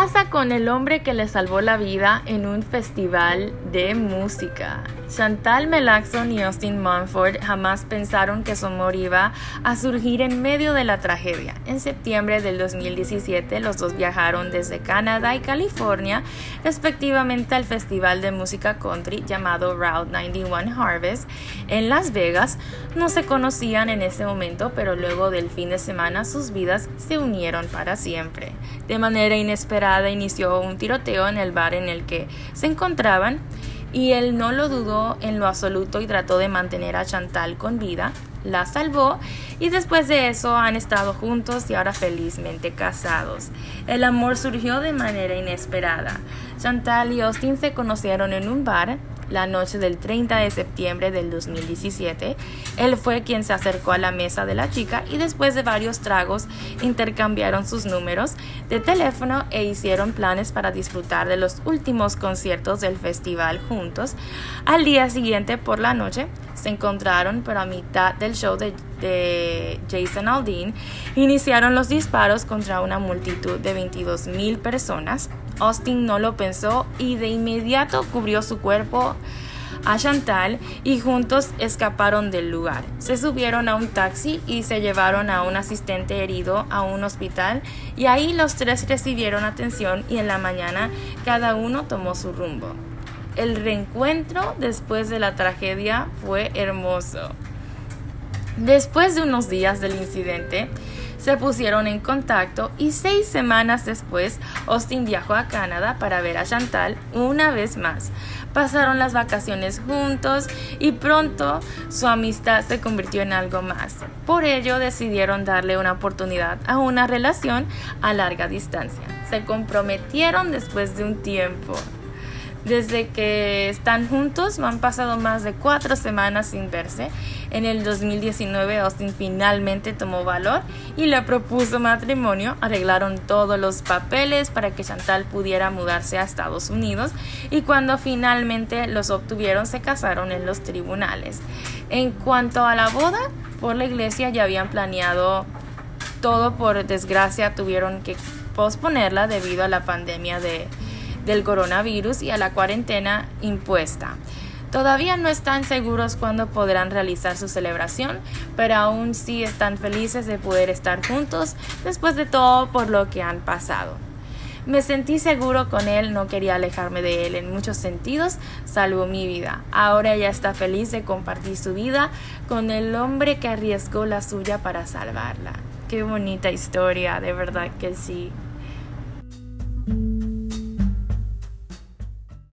Comienza con el hombre que le salvó la vida en un festival de música. Chantal Melaxon y Austin Mumford jamás pensaron que su amor iba a surgir en medio de la tragedia. En septiembre del 2017, los dos viajaron desde Canadá y California, respectivamente al festival de música country llamado Route 91 Harvest en Las Vegas. No se conocían en ese momento, pero luego del fin de semana sus vidas se unieron para siempre. De manera inesperada inició un tiroteo en el bar en el que se encontraban y él no lo dudó en lo absoluto y trató de mantener a Chantal con vida, la salvó y después de eso han estado juntos y ahora felizmente casados. El amor surgió de manera inesperada. Chantal y Austin se conocieron en un bar la noche del 30 de septiembre del 2017. Él fue quien se acercó a la mesa de la chica y después de varios tragos intercambiaron sus números de teléfono e hicieron planes para disfrutar de los últimos conciertos del festival juntos. Al día siguiente por la noche se encontraron, pero a mitad del show de, Jason Aldean iniciaron los disparos contra una multitud de 22 mil personas. Austin no lo pensó y de inmediato cubrió su cuerpo a Chantal y juntos escaparon del lugar. Se subieron a un taxi y se llevaron a un asistente herido a un hospital y ahí los tres recibieron atención y en la mañana cada uno tomó su rumbo. El reencuentro después de la tragedia fue hermoso. Después de unos días del incidente, se pusieron en contacto y seis semanas después Austin viajó a Canadá para ver a Chantal una vez más. Pasaron las vacaciones juntos y pronto su amistad se convirtió en algo más. Por ello decidieron darle una oportunidad a una relación a larga distancia. Se comprometieron después de un tiempo. Desde que están juntos, han pasado más de cuatro semanas sin verse. En el 2019, Austin finalmente tomó valor y le propuso matrimonio. Arreglaron todos los papeles para que Chantal pudiera mudarse a Estados Unidos y cuando finalmente los obtuvieron, se casaron en los tribunales. En cuanto a la boda, por la iglesia ya habían planeado todo, por desgracia tuvieron que posponerla debido a la pandemia de del coronavirus y a la cuarentena impuesta. Todavía no están seguros cuándo podrán realizar su celebración, pero aún sí están felices de poder estar juntos después de todo por lo que han pasado. Me sentí seguro con él, no quería alejarme de él en muchos sentidos, salvo mi vida. Ahora ella está feliz de compartir su vida con el hombre que arriesgó la suya para salvarla. Qué bonita historia, de verdad que sí.